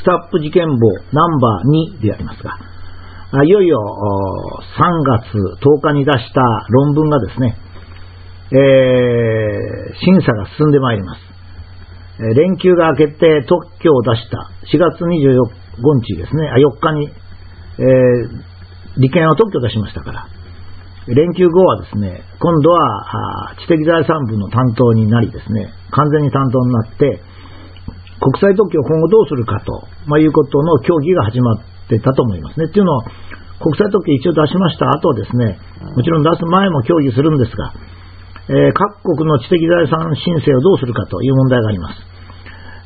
スタップ事件簿ナンバー2でありますが、いよいよ3月10日に出した論文がですね、えー、審査が進んでまいります。連休が明けて特許を出した4月25日ですね、あ4日に、えー、利権を特許出しましたから、連休後はですね、今度は知的財産部の担当になりですね、完全に担当になって、国際特許を今後どうするかと、まあ、いうことの協議が始まってたと思いますね。っていうのは、国際特許一応出しました後ですね、もちろん出す前も協議するんですが、えー、各国の知的財産申請をどうするかという問題があります。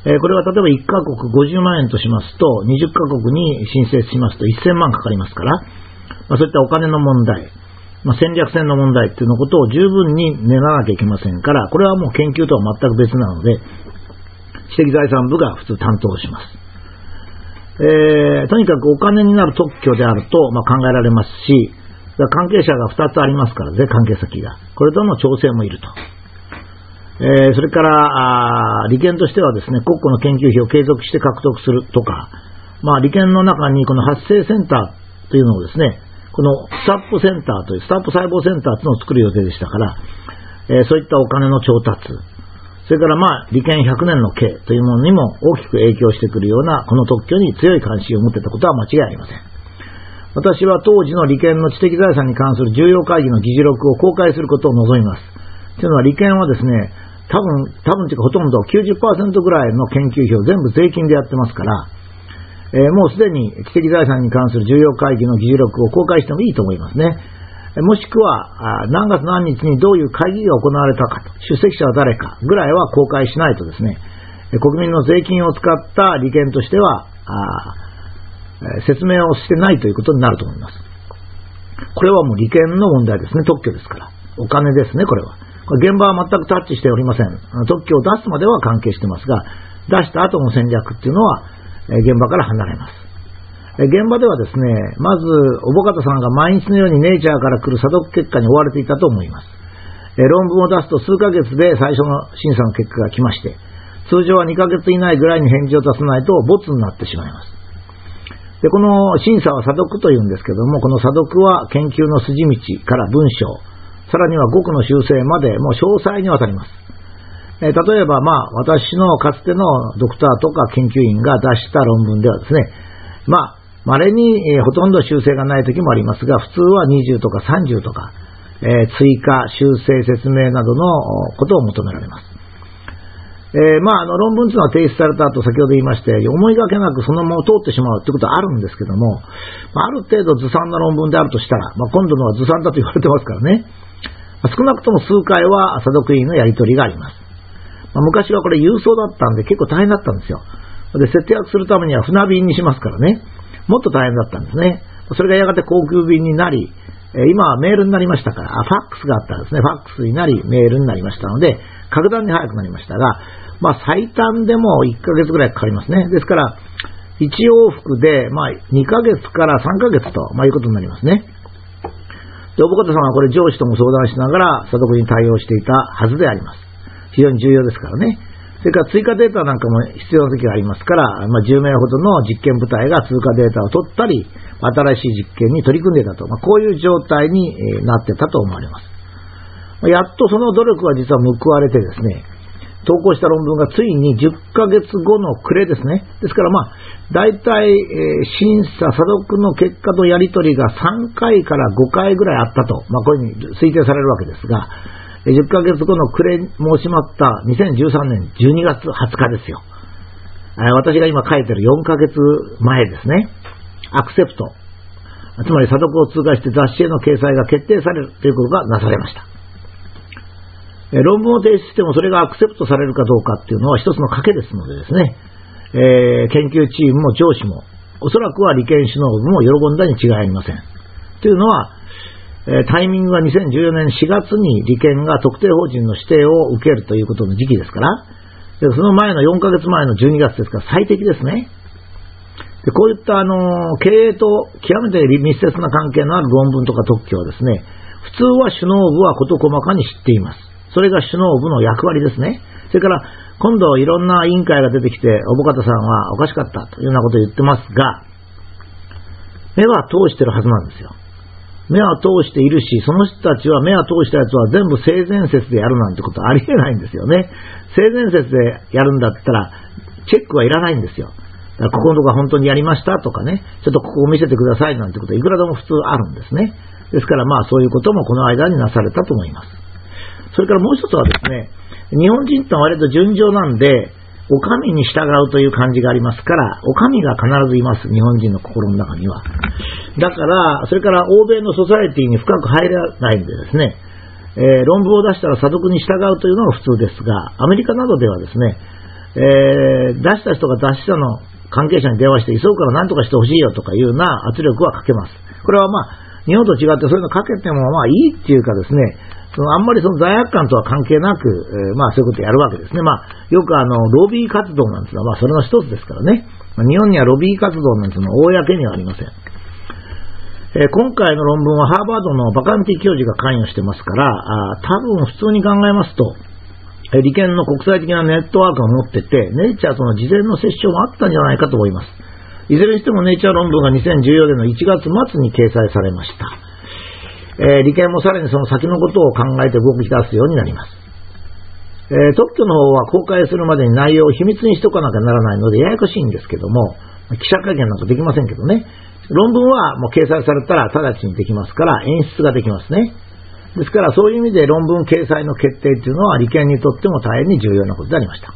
えー、これは例えば1カ国50万円としますと、20カ国に申請しますと1000万かかりますから、まあ、そういったお金の問題、まあ、戦略戦の問題っていうのことを十分に練らなきゃいけませんから、これはもう研究とは全く別なので、知的財産部が普通担当します。えー、とにかくお金になる特許であると、まあ、考えられますし、関係者が2つありますからね、関係先が。これとの調整もいると。えー、それから、利権としてはですね、国庫の研究費を継続して獲得するとか、まあ、利権の中にこの発生センターというのをですね、このスタップセンターという、スタップ細胞センターというのを作る予定でしたから、えー、そういったお金の調達、それからまあ、利権100年の刑というものにも大きく影響してくるような、この特許に強い関心を持ってたことは間違いありません。私は当時の利権の知的財産に関する重要会議の議事録を公開することを望みます。というのは利権はですね、多分、多分というかほとんど90%ぐらいの研究費を全部税金でやってますから、えー、もうすでに知的財産に関する重要会議の議事録を公開してもいいと思いますね。もしくは、何月何日にどういう会議が行われたかと、出席者は誰かぐらいは公開しないとですね、国民の税金を使った利権としては、説明をしてないということになると思います。これはもう利権の問題ですね、特許ですから。お金ですね、これは。これ現場は全くタッチしておりません。特許を出すまでは関係してますが、出した後の戦略っていうのは、現場から離れます。現場ではですね、まず、おぼかたさんが毎日のようにネイチャーから来る査読結果に追われていたと思います。論文を出すと数ヶ月で最初の審査の結果が来まして、通常は2ヶ月以内ぐらいに返事を出さないとボツになってしまいます。で、この審査は査読というんですけども、この査読は研究の筋道から文章、さらには語句の修正までもう詳細にわたります。例えば、まあ、私のかつてのドクターとか研究員が出した論文ではですね、まあ、稀に、えほとんど修正がない時もありますが、普通は20とか30とか、え追加、修正、説明などのことを求められます。えー、まあ、あの論文というのは提出された後、先ほど言いまして、思いがけなくそのまま通ってしまうということはあるんですけども、まあ、る程度ずさんな論文であるとしたら、まあ、今度のはずさんだと言われてますからね、まあ、少なくとも数回は査読委員のやり取りがあります。まあ、昔はこれ郵送だったんで結構大変だったんですよ。で、節約するためには船便にしますからね。もっと大変だったんですね。それがやがて航空便になり、今はメールになりましたから、ファックスがあったんですね。ファックスになり、メールになりましたので、格段に早くなりましたが、まあ最短でも1ヶ月ぐらいかかりますね。ですから、1往復で、まあ2ヶ月から3ヶ月と、まあいうことになりますね。で、おぼかたさんはこれ上司とも相談しながら、査読に対応していたはずであります。非常に重要ですからね。それから追加データなんかも必要な時がありますから、まあ、10名ほどの実験部隊が通過データを取ったり、新しい実験に取り組んでいたと、まあ、こういう状態になってたと思われます。やっとその努力は実は報われてですね、投稿した論文がついに10ヶ月後の暮れですね。ですからまあ、大体、え、審査、査読の結果とやり取りが3回から5回ぐらいあったと、まあこういうふうに推定されるわけですが、10ヶ月後の暮れ申しまった2013年12月20日ですよ。私が今書いてる4ヶ月前ですね。アクセプト。つまり査読を通過して雑誌への掲載が決定されるということがなされました。論文を提出してもそれがアクセプトされるかどうかっていうのは一つの賭けですのでですね、えー、研究チームも上司も、おそらくは利権首脳部も喜んだに違いありません。というのは、タイミングは2014年4月に利権が特定法人の指定を受けるということの時期ですから、でその前の4ヶ月前の12月ですから最適ですね。でこういったあの経営と極めて密接な関係のある論文とか特許はですね、普通は首脳部は事細かに知っています。それが首脳部の役割ですね。それから今度いろんな委員会が出てきて、おぼかたさんはおかしかったというようなことを言ってますが、目は通してるはずなんですよ。目は通しているし、その人たちは目は通したやつは全部性善説でやるなんてことはありえないんですよね。性善説でやるんだったら、チェックはいらないんですよ。だからここのとこは本当にやりましたとかね、ちょっとここを見せてくださいなんてことはいくらでも普通あるんですね。ですからまあそういうこともこの間になされたと思います。それからもう一つはですね、日本人って割と順調なんで、お上に従うという感じがありますから、お上が必ずいます、日本人の心の中には。だから、それから欧米のソサエティに深く入らないんでですね、えー、論文を出したら査読に従うというのが普通ですが、アメリカなどではですね、えー、出した人が出したの関係者に電話して、急ぐから何とかしてほしいよとかいうような圧力はかけます。これはまあ、日本と違ってそういうのかけてもまあいいっていうかですね、そのあんまりその罪悪感とは関係なく、えー、まあそういうことやるわけですね。まあ、よくあの、ロビー活動なんていうのはまあそれの一つですからね。まあ、日本にはロビー活動なんていうのは公にはありません。えー、今回の論文はハーバードのバカンティ教授が関与してますから、あ多分普通に考えますと、えー、利権の国際的なネットワークを持ってて、ネイチャーとの事前の接触もあったんじゃないかと思います。いずれにしてもネイチャー論文が2014年の1月末に掲載されました。えー、利権もさらにその先のことを考えて動き出すようになります。えー、特許の方は公開するまでに内容を秘密にしとかなきゃならないのでややこしいんですけども、記者会見なんかできませんけどね、論文はもう掲載されたら直ちにできますから演出ができますね。ですからそういう意味で論文掲載の決定というのは利権にとっても大変に重要なことでありました。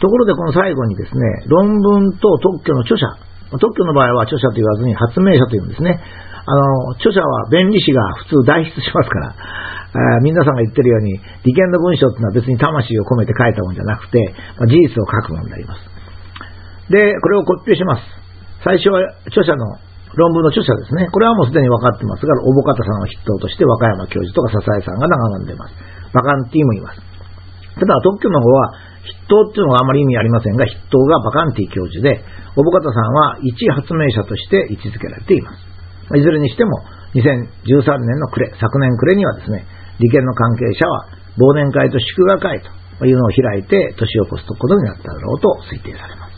ところでこの最後にですね、論文と特許の著者、特許の場合は著者と言わずに発明者というんですね。あの、著者は弁理士が普通代筆しますから、皆さんが言ってるように、利権の文章っていうのは別に魂を込めて書いたもんじゃなくて、まあ、事実を書くものになります。で、これをコピペします。最初は著者の論文の著者ですね。これはもうすでに分かってますが、おぼかたさんを筆頭として和歌山教授とか笹井さんが並んでます。バカンティもいます。ただ特許の方は筆頭っていうのがあまり意味ありませんが、筆頭がバカンティ教授で、おぼかたさんは一発明者として位置づけられています。いずれにしても、2013年の暮れ、昨年暮れにはですね、利権の関係者は忘年会と祝賀会というのを開いて年を越すことになっただろうと推定されます。